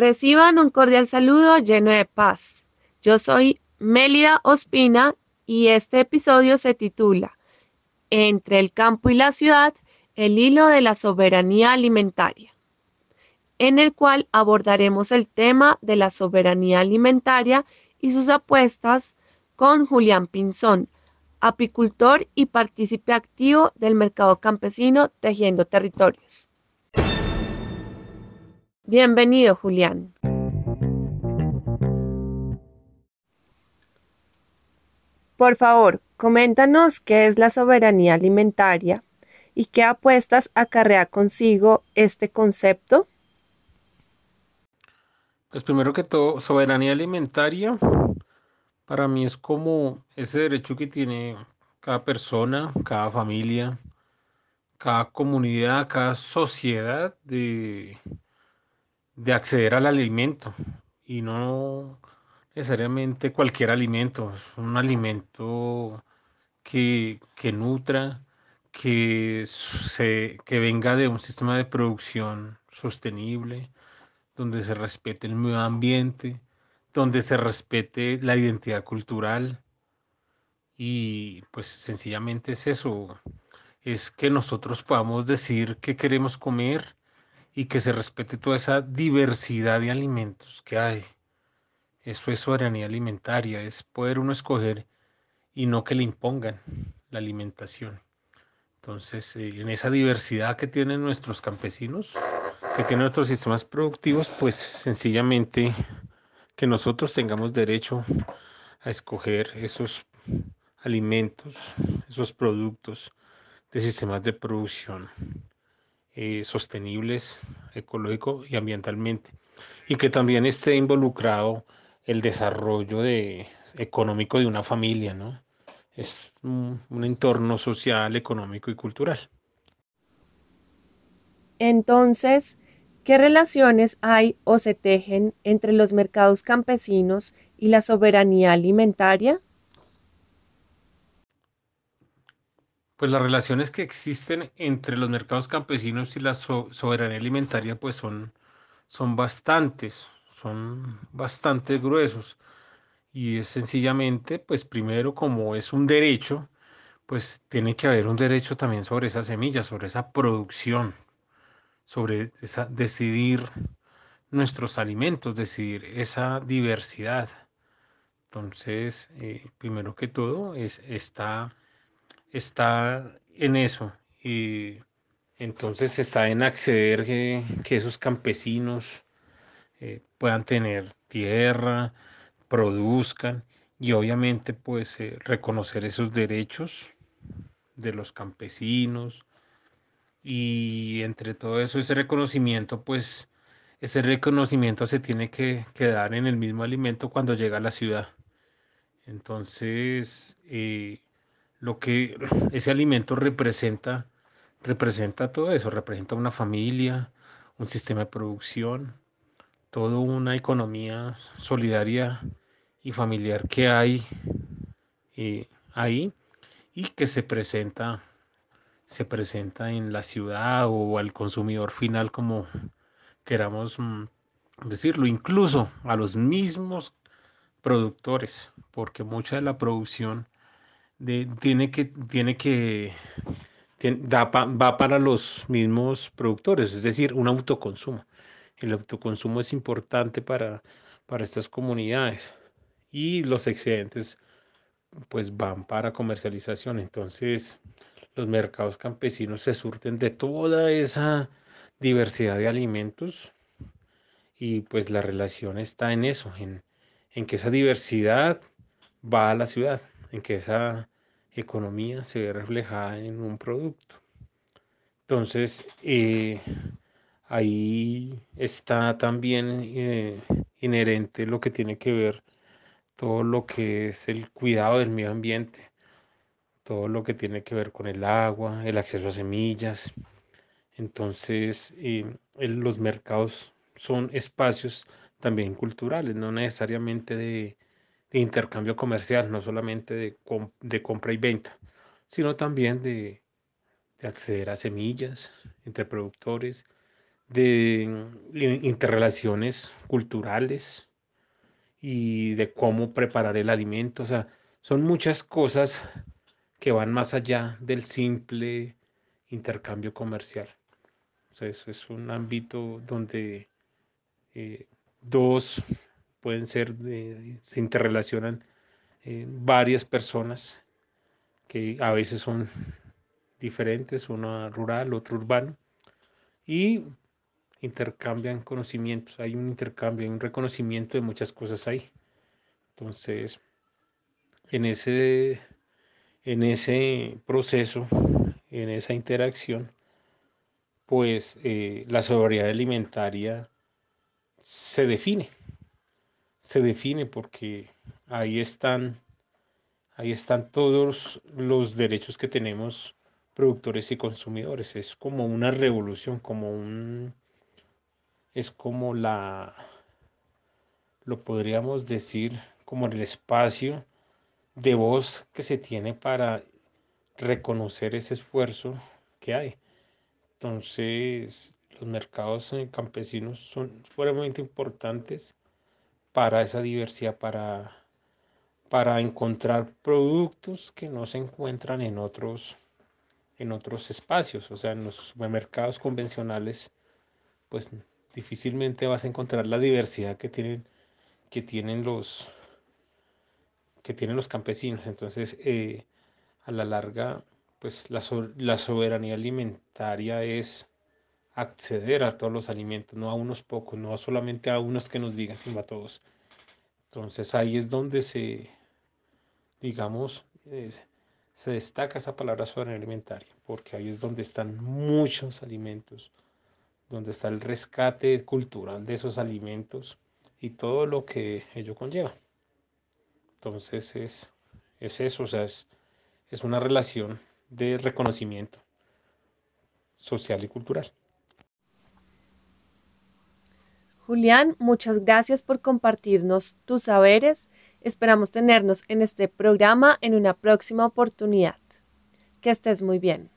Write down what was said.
Reciban un cordial saludo lleno de paz. Yo soy Mélida Ospina y este episodio se titula Entre el campo y la ciudad, el hilo de la soberanía alimentaria, en el cual abordaremos el tema de la soberanía alimentaria y sus apuestas con Julián Pinzón, apicultor y partícipe activo del mercado campesino Tejiendo Territorios. Bienvenido, Julián. Por favor, coméntanos qué es la soberanía alimentaria y qué apuestas acarrea consigo este concepto. Pues primero que todo, soberanía alimentaria para mí es como ese derecho que tiene cada persona, cada familia, cada comunidad, cada sociedad de de acceder al alimento y no necesariamente cualquier alimento, un alimento que, que nutra, que, se, que venga de un sistema de producción sostenible, donde se respete el medio ambiente, donde se respete la identidad cultural. Y pues sencillamente es eso, es que nosotros podamos decir qué queremos comer y que se respete toda esa diversidad de alimentos que hay. Eso es soberanía alimentaria, es poder uno escoger y no que le impongan la alimentación. Entonces, eh, en esa diversidad que tienen nuestros campesinos, que tienen nuestros sistemas productivos, pues sencillamente que nosotros tengamos derecho a escoger esos alimentos, esos productos de sistemas de producción eh, sostenibles ecológico y ambientalmente y que también esté involucrado el desarrollo de, económico de una familia, ¿no? Es un, un entorno social, económico y cultural. Entonces, ¿qué relaciones hay o se tejen entre los mercados campesinos y la soberanía alimentaria? Pues las relaciones que existen entre los mercados campesinos y la soberanía alimentaria pues son, son bastantes, son bastante gruesos. Y es sencillamente, pues primero como es un derecho, pues tiene que haber un derecho también sobre esa semilla, sobre esa producción, sobre esa, decidir nuestros alimentos, decidir esa diversidad. Entonces, eh, primero que todo, es, está está en eso y entonces está en acceder que, esos campesinos eh, puedan tener tierra, produzcan y obviamente pues eh, reconocer esos derechos de los campesinos. Y entre todo eso ese reconocimiento pues ese reconocimiento se tiene que, quedar dar en el mismo alimento cuando llega a la ciudad. Entonces eh, lo que ese alimento representa, representa todo eso, representa una familia, un sistema de producción, toda una economía solidaria y familiar que hay eh, ahí y que se presenta se presenta en la ciudad o al consumidor final como queramos mm, decirlo, incluso a los mismos productores, porque mucha de la producción tiene que, tiene que, va para los mismos productores, es decir, un autoconsumo. El autoconsumo es importante para, para estas comunidades y los excedentes pues van para comercialización. Entonces los mercados campesinos se surten de toda esa diversidad de alimentos y pues la relación está en eso, en, en que esa diversidad va a la ciudad, en que esa economía se ve reflejada en un producto. Entonces, eh, ahí está también eh, inherente lo que tiene que ver todo lo que es el cuidado del medio ambiente, todo lo que tiene que ver con el agua, el acceso a semillas. Entonces, eh, los mercados son espacios también culturales, no necesariamente de, de intercambio comercial, no solamente de, de compra y venta, sino también de, acceder a semillas entre productores, de interrelaciones culturales y de cómo preparar el alimento. O sea, son muchas cosas que van más allá del simple intercambio comercial. O sea, eso es un ámbito donde eh, dos pueden ser, se interrelacionan eh, varias personas que a veces son diferentes, uno rural, otro urbano, y intercambian conocimientos, hay un intercambio, hay un reconocimiento de muchas cosas ahí. Entonces, en ese, en ese proceso, en esa interacción, pues eh, la sobriedad alimentaria se define, se define porque ahí están, ahí están todos los derechos que tenemos productores y consumidores. Es como una revolución, como un, es como la, lo podríamos decir, como el espacio de voz que se tiene para reconocer ese esfuerzo que hay. Entonces, los mercados campesinos son fuertemente importantes para esa diversidad, para, para encontrar productos que no se encuentran en otros, en otros espacios. O sea, en los supermercados convencionales, pues difícilmente vas a encontrar la diversidad que tienen, que tienen los que tienen los campesinos. Entonces, eh, a la larga, pues la, la soberanía alimentaria es acceder a todos los alimentos, no a unos pocos, no solamente a unos que nos digan, sino a todos. Entonces ahí es donde se, digamos, se destaca esa palabra alimentaria, porque ahí es donde están muchos alimentos, donde está el rescate cultural de esos alimentos y todo lo que ello conlleva. Entonces es, es eso, o sea, es, es una relación de reconocimiento social y cultural. Julián, muchas gracias por compartirnos tus saberes. Esperamos tenernos en este programa en una próxima oportunidad. Que estés muy bien.